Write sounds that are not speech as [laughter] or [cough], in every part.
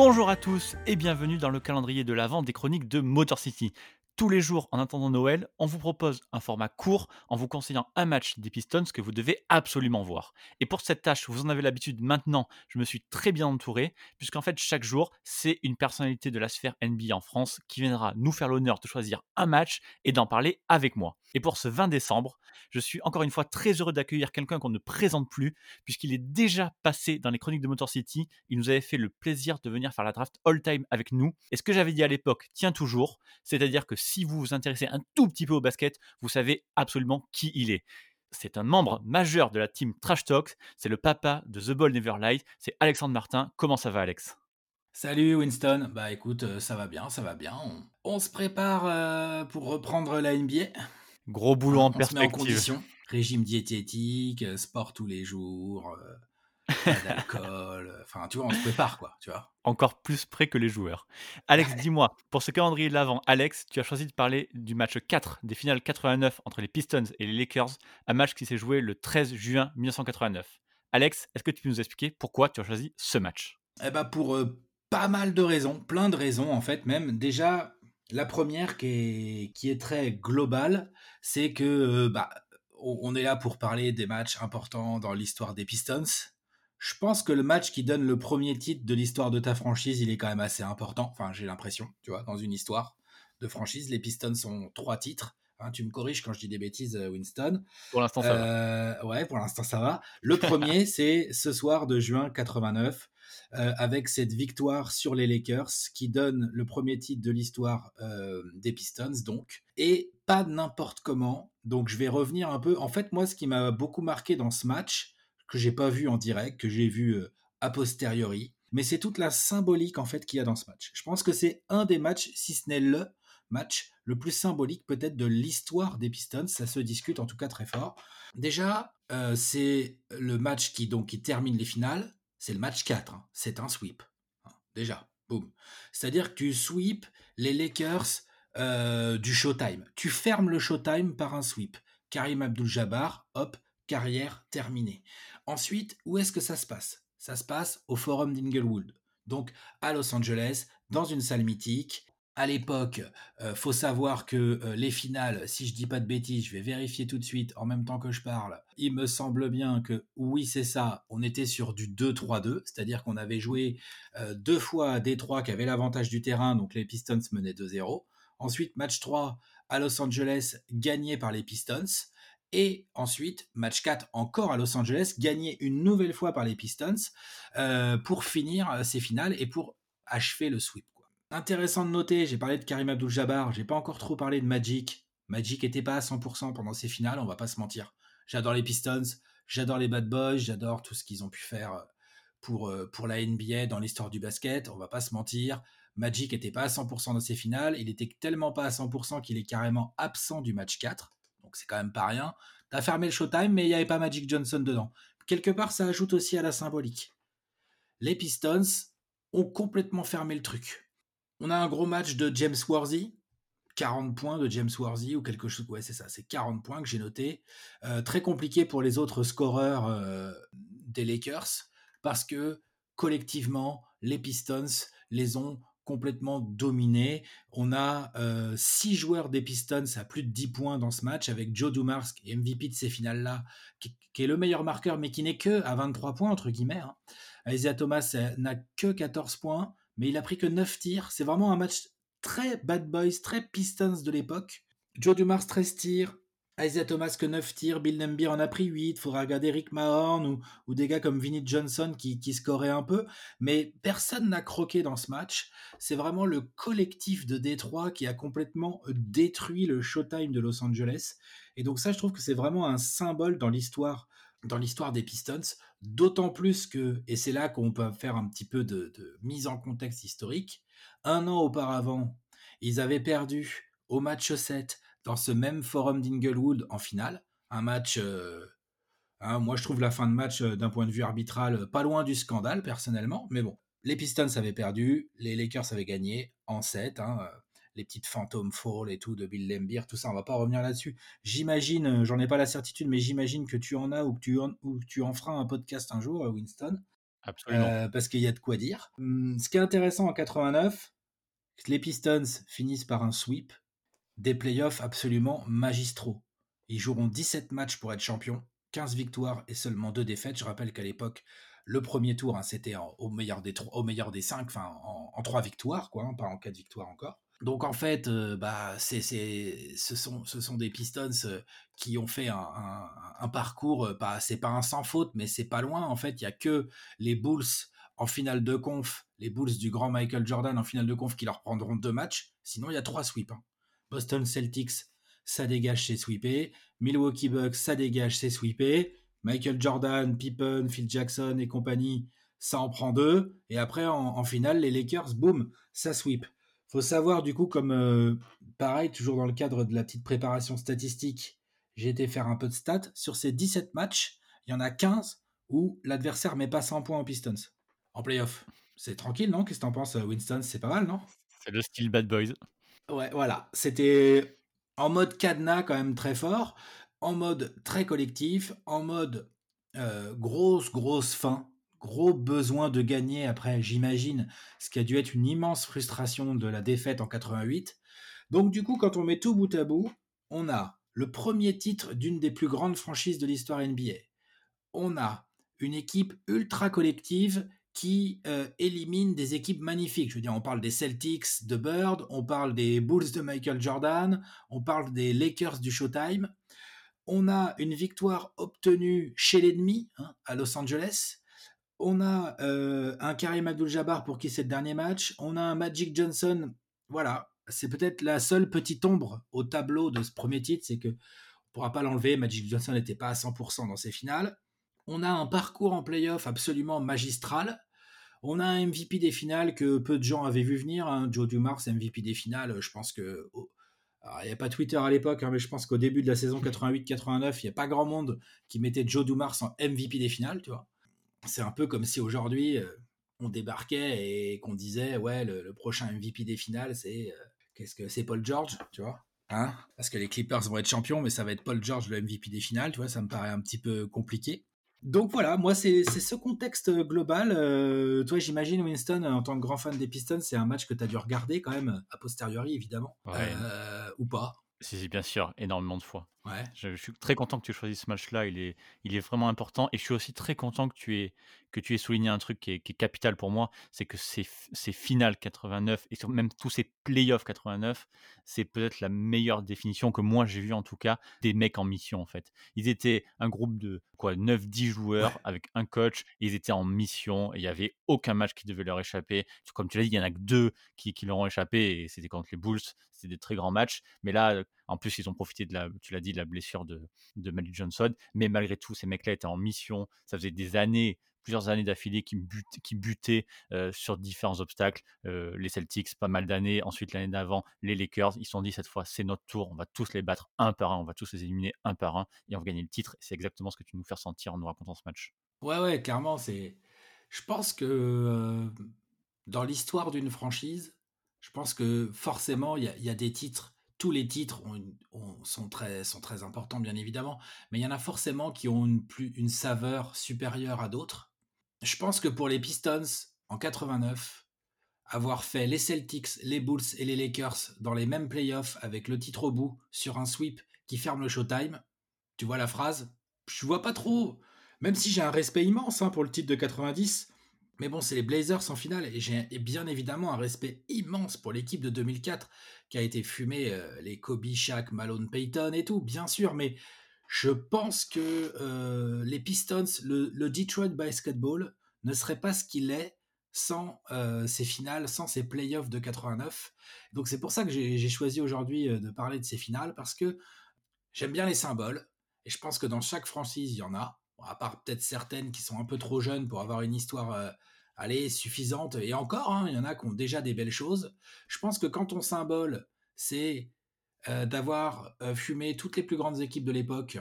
Bonjour à tous et bienvenue dans le calendrier de l'Avent des chroniques de Motor City. Tous les jours, en attendant Noël, on vous propose un format court en vous conseillant un match des Pistons que vous devez absolument voir. Et pour cette tâche, vous en avez l'habitude maintenant, je me suis très bien entouré, puisqu'en fait, chaque jour, c'est une personnalité de la sphère NBA en France qui viendra nous faire l'honneur de choisir un match et d'en parler avec moi. Et pour ce 20 décembre, je suis encore une fois très heureux d'accueillir quelqu'un qu'on ne présente plus, puisqu'il est déjà passé dans les chroniques de Motor City. Il nous avait fait le plaisir de venir faire la draft all-time avec nous. Et ce que j'avais dit à l'époque tient toujours, c'est-à-dire que si vous vous intéressez un tout petit peu au basket, vous savez absolument qui il est. C'est un membre majeur de la team Trash Talks, c'est le papa de The Ball Never Light, c'est Alexandre Martin. Comment ça va Alex? Salut Winston, bah écoute, euh, ça va bien, ça va bien. On, se prépare euh, pour reprendre la NBA. Gros boulot en on perspective. Se met en condition. Régime diététique, euh, sport tous les jours, pas d'alcool. Enfin, tu vois, on se prépare, quoi, tu vois. Encore plus près que les joueurs. Alex, dis-moi, pour ce calendrier de l'avant, Alex, tu as choisi de parler du match 4 des finales 89 entre les Pistons et les Lakers, un match qui s'est joué le 13 juin 1989. Alex, est-ce que tu peux nous expliquer pourquoi tu as choisi ce match? Eh bah pour pas mal de raisons, plein de raisons en fait même. Déjà, la première qui est, qui est très globale, c'est que bah, on est là pour parler des matchs importants dans l'histoire des Pistons. Je pense que le match qui donne le premier titre de l'histoire de ta franchise, il est quand même assez important. Enfin, j'ai l'impression, tu vois, dans une histoire de franchise, les Pistons ont trois titres. Hein, tu me corriges quand je dis des bêtises, Winston. Pour l'instant, ça va. Euh, ouais, pour l'instant, ça va. Le [laughs] premier, c'est ce soir de juin 89, euh, avec cette victoire sur les Lakers qui donne le premier titre de l'histoire euh, des Pistons, donc. Et pas n'importe comment. Donc, je vais revenir un peu. En fait, moi, ce qui m'a beaucoup marqué dans ce match, que j'ai pas vu en direct, que j'ai vu a posteriori, mais c'est toute la symbolique en fait qu'il y a dans ce match. Je pense que c'est un des matchs, si ce n'est le match le plus symbolique peut-être de l'histoire des Pistons. Ça se discute en tout cas très fort. Déjà, c'est le match qui donc qui termine les finales. C'est le match 4. Hein. C'est un sweep. Hein, déjà, boum. C'est-à-dire que tu sweep les Lakers du Showtime. Tu fermes le Showtime par un sweep. Karim Abdul-Jabbar, hop, carrière terminée. Ensuite, où est-ce que ça se passe? Ça se passe au Forum d'Inglewood, donc à Los Angeles, dans une salle mythique. À l'époque, euh, faut savoir que euh, les finales, si je dis pas de bêtises, je vais vérifier tout de suite en même temps que je parle. Il me semble bien que oui, c'est ça. On était sur du 2-3-2, c'est-à-dire qu'on avait joué euh, deux fois à Détroit qui avait l'avantage du terrain, donc les Pistons menaient 2-0. Ensuite, match 3 à Los Angeles, gagné par les Pistons. Et ensuite, match 4 encore à Los Angeles, gagné une nouvelle fois par les Pistons euh, pour finir euh, ces finales et pour achever le sweep. Intéressant de noter, j'ai parlé de Karim Abdul-Jabbar, j'ai pas encore trop parlé de Magic. Magic était pas à 100% pendant ces finales, on va pas se mentir. J'adore les Pistons, j'adore les Bad Boys, j'adore tout ce qu'ils ont pu faire euh, pour, la NBA dans l'histoire du basket, on va pas se mentir. Magic était pas à 100% dans ces finales, il était tellement pas à 100% qu'il est carrément absent du match 4 donc c'est quand même pas rien. T'as fermé le Showtime, mais il n'y avait pas Magic Johnson dedans. Quelque part, ça ajoute aussi à la symbolique. Les Pistons ont complètement fermé le truc. On a un gros match de James Worthy, 40 points de James Worthy ou quelque chose. Ouais, c'est ça, c'est 40 points que j'ai noté. Euh, très compliqué pour les autres scoreurs euh, des Lakers parce que collectivement, les Pistons les ont complètement dominé. On a euh, six joueurs des Pistons à plus de 10 points dans ce match avec Joe Dumars, qui est MVP de ces finales-là, qui, est le meilleur marqueur, mais qui n'est que à 23 points, entre guillemets. Hein. Isaiah Thomas euh, n'a que 14 points, mais il a pris que 9 tirs. C'est vraiment un match très bad boys, très Pistons de l'époque. Joe Dumars, 13 tirs, Isaiah Thomas que 9 tirs, Bill Nembir en a pris 8, il faudra regarder Rick Mahorn ou, des gars comme Vinnie Johnson qui, qui scoraient un peu, mais personne n'a croqué dans ce match. C'est vraiment le collectif de Détroit qui a complètement détruit le Showtime de Los Angeles. Et donc ça, je trouve que c'est vraiment un symbole dans l'histoire dans l'histoire des Pistons, d'autant plus que, et c'est là qu'on peut faire un petit peu de, de mise en contexte historique, un an auparavant, ils avaient perdu au match 7 dans ce même forum d'Inglewood en finale. Un match, euh, hein, moi je trouve la fin de match euh, d'un point de vue arbitral euh, pas loin du scandale personnellement, mais bon, les Pistons avaient perdu, les Lakers avaient gagné en 7, hein, les petites Phantom Fall et tout de Bill Lembeer, tout ça, on va pas revenir là-dessus. J'imagine, j'en ai pas la certitude, mais j'imagine que tu en as ou que tu en, ou tu en feras un podcast un jour, Winston. Absolument. parce qu'il y a de quoi dire. Hum, ce qui est intéressant en 89, les Pistons finissent par un sweep, des playoffs absolument magistraux. Ils joueront 17 matchs pour être champions, 15 victoires et seulement 2 défaites. Je rappelle qu'à l'époque, le premier tour, hein, c'était au meilleur des au meilleur des 5, enfin en, 3 victoires, quoi, hein, pas en 4 victoires encore. Donc en fait, euh, bah, ce, sont, des Pistons euh, qui ont fait un, parcours, euh, c'est pas un sans faute, mais c'est pas loin. En fait, il y a que les Bulls en finale de conf, les Bulls du grand Michael Jordan en finale de conf qui leur prendront deux matchs. Sinon, il y a trois sweeps. Hein. Boston Celtics, ça dégage, c'est sweepé. Milwaukee Bucks, ça dégage, c'est sweepé. Michael Jordan, Pippen, Phil Jackson et compagnie, ça en prend deux. Et après, en, finale, les Lakers, boum, ça sweep. Faut savoir, du coup, comme euh, pareil, toujours dans le cadre de la petite préparation statistique, j'ai été faire un peu de stats. Sur ces 17 matchs, il y en a 15 où l'adversaire met pas 100 points en Pistons, en playoff. C'est tranquille, non? Qu'est-ce que t'en penses, Winston? C'est pas mal, non? C'est le style Bad Boys. Ouais, voilà. C'était en mode cadenas quand même très fort, en mode très collectif, en mode euh, grosse, grosse fin, gros besoin de gagner après, j'imagine, ce qui a dû être une immense frustration de la défaite en 88. Donc du coup, quand on met tout bout à bout, on a le premier titre d'une des plus grandes franchises de l'histoire NBA. On a une équipe ultra collective qui euh, élimine des équipes magnifiques. Je veux dire, on parle des Celtics de Bird, on parle des Bulls de Michael Jordan, on parle des Lakers du Showtime. On a une victoire obtenue chez l'ennemi, hein, à Los Angeles. On a euh, un Karim Abdul-Jabbar pour qui c'est le dernier match. On a un Magic Johnson. Voilà, c'est peut-être la seule petite ombre au tableau de ce premier titre, c'est que on pourra pas l'enlever. Magic Johnson n'était pas à 100% dans ses finales. On a un parcours en playoff absolument magistral. On a un MVP des finales que peu de gens avaient vu venir. Hein. Joe Dumars, MVP des finales, je pense que. il n'y a pas Twitter à l'époque, hein, mais je pense qu'au début de la saison 88-89, il n'y a pas grand monde qui mettait Joe Dumars en MVP des finales, tu vois. C'est un peu comme si aujourd'hui, euh, on débarquait et qu'on disait, ouais, le, prochain MVP des finales, c'est. Euh, qu'est-ce que c'est Paul George, tu vois hein Parce que les Clippers vont être champions, mais ça va être Paul George le MVP des finales, tu vois, ça me paraît un petit peu compliqué. Donc voilà, moi c'est ce contexte global. Euh, toi j'imagine Winston, en tant que grand fan des Pistons, c'est un match que tu as dû regarder quand même, a posteriori évidemment, euh, ou pas Si, bien sûr, énormément de fois. Ouais. Je, suis très content que tu choisisses ce match-là, il est, il est vraiment important. Et je suis aussi très content que tu aies, que tu aies souligné un truc qui est, capital pour moi, c'est que ces, ces finales 89 et même tous ces playoffs 89, c'est peut-être la meilleure définition que moi j'ai vu en tout cas des mecs en mission en fait. Ils étaient un groupe de quoi 9-10 joueurs avec un coach, ils étaient en mission et il n'y avait aucun match qui devait leur échapper. Comme tu l'as dit, il y en a que deux qui, qui leur ont échappé et c'était contre les Bulls, c'était des très grands matchs. Mais là, en plus, ils ont profité de la, tu l'as dit, de la blessure de, de Magic Johnson. Mais malgré tout, ces mecs-là étaient en mission. Ça faisait des années, plusieurs années d'affilée qui, butaient euh, sur différents obstacles. Euh, les Celtics, pas mal d'années. Ensuite, l'année d'avant, les Lakers, ils se sont dit cette fois, c'est notre tour. On va tous les battre un par un. On va tous les éliminer un par un et on va gagner le titre. C'est exactement ce que tu nous fais ressentir en nous racontant ce match. Ouais, ouais, clairement. Je pense que euh, dans l'histoire d'une franchise, je pense que forcément, il y, a des titres tous les titres sont, très, importants, bien évidemment, mais il y en a forcément qui ont une saveur supérieure à d'autres. Je pense que pour les Pistons, en 89, avoir fait les Celtics, les Bulls et les Lakers dans les mêmes playoffs avec le titre au bout sur un sweep qui ferme le showtime, tu vois la phrase? Je vois pas trop. Même si j'ai un respect immense hein, pour le titre de 90, mais bon, c'est les Blazers en finale et j'ai bien évidemment un respect immense pour l'équipe de 2004 qui a été fumée, euh, les Kobe, Shaq, Malone, Payton et tout, bien sûr, mais je pense que euh, les Pistons, le, Detroit Basketball ne serait pas ce qu'il est sans euh, ces finales, sans ces playoffs de 89. Donc c'est pour ça que j'ai choisi aujourd'hui de parler de ces finales parce que j'aime bien les symboles et je pense que dans chaque franchise, il y en a à part peut-être certaines qui sont un peu trop jeunes pour avoir une histoire euh, allez, suffisante, et encore, hein, il y en a qui ont déjà des belles choses. Je pense que quand ton symbole, c'est euh, d'avoir euh, fumé toutes les plus grandes équipes de l'époque,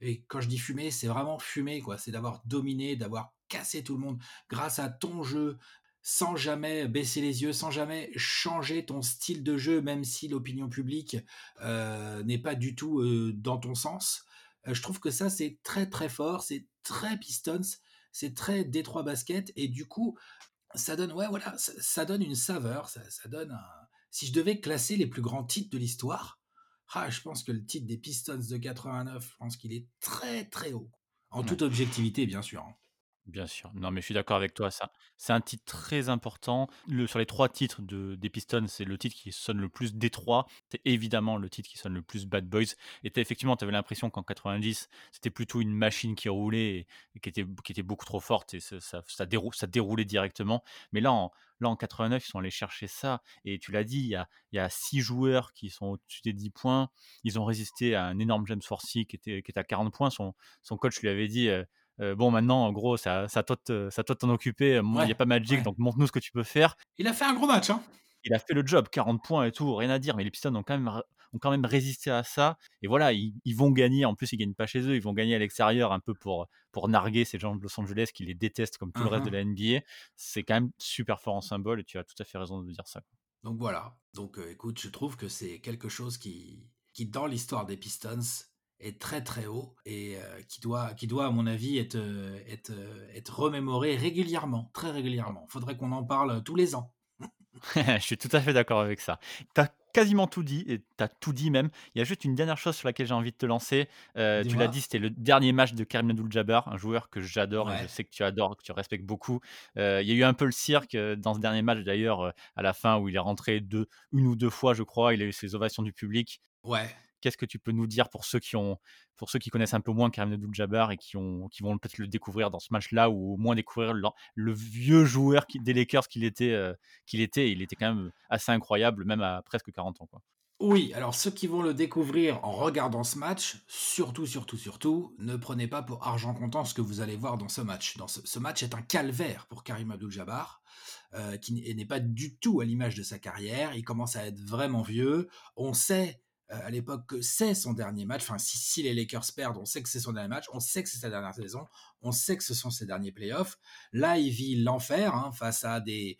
et quand je dis fumer, c'est vraiment fumer, quoi. C'est d'avoir dominé, d'avoir cassé tout le monde grâce à ton jeu, sans jamais baisser les yeux, sans jamais changer ton style de jeu, même si l'opinion publique n'est pas du tout dans ton sens. Euh, je trouve que ça, c'est très très fort, c'est très Pistons, c'est très Détroit basket et du coup, ça donne, ouais, voilà, ça, ça donne une saveur, ça, ça donne un... Si je devais classer les plus grands titres de l'histoire, ah, je pense que le titre des Pistons de 89, je pense qu'il est très très haut. En toute objectivité, bien sûr. hein. Bien sûr. Non, mais je suis d'accord avec toi, c'est un titre très important. Sur les 3 titres de des Pistons, c'est le titre qui sonne le plus Détroit. C'est évidemment le titre qui sonne le plus Bad Boys et effectivement, tu avais l'impression qu'en 90, c'était plutôt une machine qui roulait et qui était beaucoup trop forte et ça ça dérou ça déroulait directement. Mais là, en là, en 89, ils sont allés chercher ça et tu l'as dit, il y a 6 joueurs qui sont au-dessus des 10 points. Ils ont résisté à un énorme James Forsey qui était à 40 points. Son son coach lui avait dit, heu Bon maintenant en gros ça ça toi de de t'en occuper, il y Ouais, a pas Magic ouais. donc montre-nous ce que tu peux faire. Il a fait un gros match, hein. Il a fait le job, 40 points et tout, rien à dire, mais les Pistons ont quand même ont quand même résisté à ça et voilà, ils ils vont gagner, en plus ils gagnent pas chez eux, ils vont gagner à l'extérieur un peu pour, pour narguer ces gens de Los Angeles qui les détestent comme tout le reste de Mhm. la NBA. C'est quand même super fort en symbole et tu as tout à fait raison de dire ça. Donc voilà. Donc euh, écoute, je trouve que c'est quelque chose qui, qui dans l'histoire des Pistons, est très très haut et euh, qui, doit, qui doit, à mon avis, être, euh, être, euh, être remémoré régulièrement, très régulièrement. Faudrait qu'on en parle tous les ans. [laughs] Je suis tout à fait d'accord avec ça. Tu as quasiment tout dit et tu as tout dit même. Il y a juste une dernière chose sur laquelle j'ai envie de te lancer. Tu l'as dit, c'était le dernier match de Kareem Abdul-Jabbar, un joueur que j'adore et je sais que tu adores, que tu respectes beaucoup. Il y a eu un peu le cirque, dans ce dernier match d'ailleurs, à la fin où il est rentré 2 1 ou 2 fois je crois. Il a eu ses ovations du public. Ouais. Qu'est-ce que tu peux nous dire pour ceux qui ont pour ceux qui connaissent un peu moins Kareem Abdul-Jabbar et qui ont qui vont peut-être le découvrir dans ce match-là ou au moins découvrir le vieux joueur qui des Lakers qu'il était, heu, qu'il était. Il était quand même assez incroyable même à presque 40 ans. Oui, alors ceux qui vont le découvrir en regardant ce match, surtout, surtout, surtout, ne prenez pas pour argent comptant ce que vous allez voir dans ce match. Dans ce, match est un calvaire pour Karim Abdul-Jabbar, euh, qui n'est pas du tout à l'image de sa carrière. Il commence à être vraiment vieux. On sait euh, à l'époque que c'est son dernier match. Enfin, si, les Lakers perdent, on sait que c'est son dernier match. On sait que c'est sa dernière saison. On sait que ce sont ses derniers playoffs. Là, il vit l'enfer hein, face à des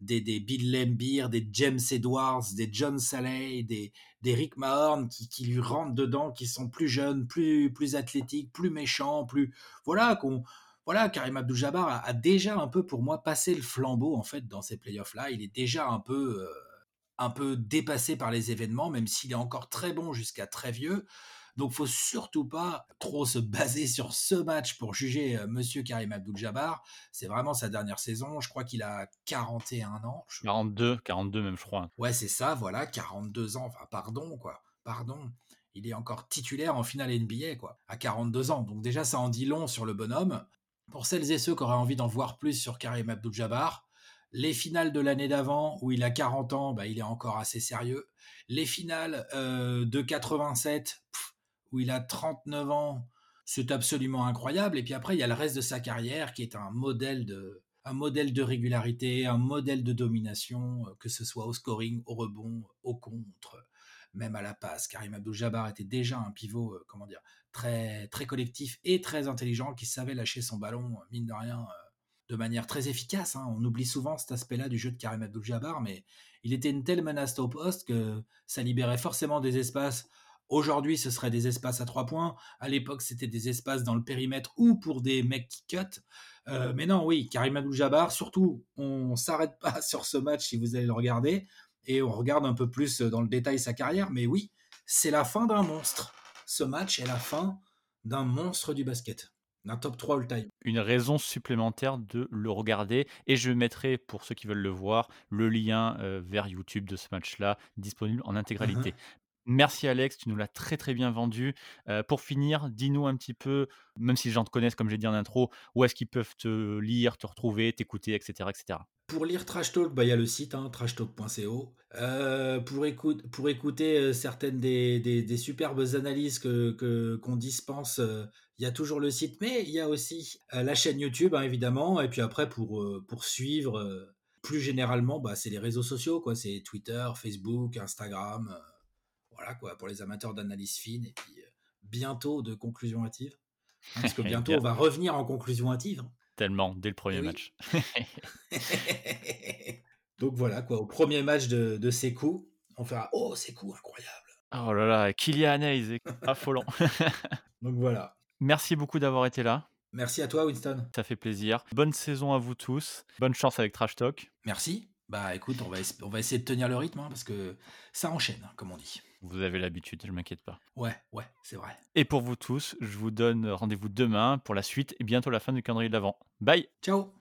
des, des Bill Lambier, des James Edwards, des John Saleh, des, des Rick Mahorn qui, qui, lui rentrent dedans, qui sont plus jeunes, plus, plus athlétiques, plus méchants, plus. Voilà, qu'on. Voilà, Karim Abdul-Jabbar a, a, déjà un peu pour moi passé le flambeau en fait dans ces playoffs-là. Il est déjà un peu, euh, un peu dépassé par les événements, même s'il est encore très bon jusqu'à très vieux. Donc, faut surtout pas trop se [laughs] baser sur ce match pour juger euh, Monsieur Karim Abdul-Jabbar. C'est vraiment sa dernière saison. Je crois qu'il a 41 ans. Je... 42, 42 même, je crois. Ouais, c'est ça. Voilà, 42 ans. Enfin, pardon, quoi. Pardon. Il est encore titulaire en finale NBA, quoi, à 42 ans. Donc déjà, ça en dit long sur le bonhomme. Pour celles et ceux qui auraient envie d'en voir plus sur Karim Abdul-Jabbar, les finales de l'année d'avant, où il a 40 ans, bah, il est encore assez sérieux. Les finales euh, de 87, pff, où il a 39 ans, c'est absolument incroyable. Et puis après, il y a le reste de sa carrière qui est un modèle de, un modèle de régularité, un modèle de domination, que ce soit au scoring, au rebond, au contre, même à la passe. Karim Abdul-Jabbar était déjà un pivot, euh, comment dire, très, très collectif et très intelligent, qui savait lâcher son ballon, mine de rien, euh, de manière très efficace. Hein. On oublie souvent cet aspect-là du jeu de Karim Abdul-Jabbar, mais il était une telle menace au poste que ça libérait forcément des espaces Aujourd'hui, ce serait des espaces à trois points. À l'époque, c'était des espaces dans le périmètre ou pour des mecs qui cut. Euh, mais non, oui, Karim Abdul-Jabbar, surtout, on s'arrête pas [laughs] sur ce match si vous allez le regarder et on regarde un peu plus dans le détail sa carrière. Mais oui, c'est la fin d'un monstre. Ce match est la fin d'un monstre du basket d'un top 3 all-time. Une raison supplémentaire de le regarder et je mettrai pour ceux qui veulent le voir le lien euh, vers YouTube de ce match-là disponible en intégralité. Mhm. Merci Alex, tu nous l'as très très bien vendu. Euh, pour finir, dis-nous un petit peu, même si les gens te connaissent comme j'ai dit en intro, où est-ce qu'ils peuvent te lire, te retrouver, t'écouter, etc., etc. Pour lire Trash Talk, il bah, y a le site hein, trashtalk.co. Euh, pour, pour écouter euh, certaines des, superbes analyses que, que, qu'on dispense, il y a toujours le site, mais il y a aussi la chaîne YouTube, hein, évidemment. Et puis après, pour, pour suivre plus généralement, bah, c'est les réseaux sociaux. C'est Twitter, Facebook, Instagram. Euh, voilà, quoi, pour les amateurs d'analyse fine. Et puis bientôt de conclusion hâtive. Hein, parce que [laughs] bientôt, on va revenir en conclusion hâtive. Tellement, dès le premier Eh oui. match. [laughs] Donc voilà, quoi, au premier match de, de ces coups, on fera Oh, ces coups incroyables. Oh là là, Kylian Hayes, affolant. [laughs] Donc voilà. Merci beaucoup d'avoir été là. Merci à toi, Winston. Ça fait plaisir. Bonne saison à vous tous. Bonne chance avec Trash Talk. Merci. Bah écoute, on va, on va essayer de tenir le rythme hein, parce que ça enchaîne, hein, comme on dit. Vous avez l'habitude, je m'inquiète pas. Ouais, ouais, c'est vrai. Et pour vous tous, je vous donne rendez-vous demain pour la suite et bientôt la fin du calendrier de l'avant. Bye Ciao